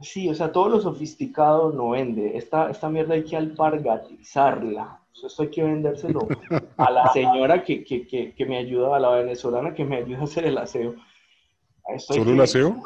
Sí, o sea, todo lo sofisticado no vende. Esta, esta mierda hay que alpargatizarla. Esto hay que vendérselo a la señora que, que, que, que me ayuda, a la venezolana que me ayuda a hacer el aseo. ¿Solo el aseo?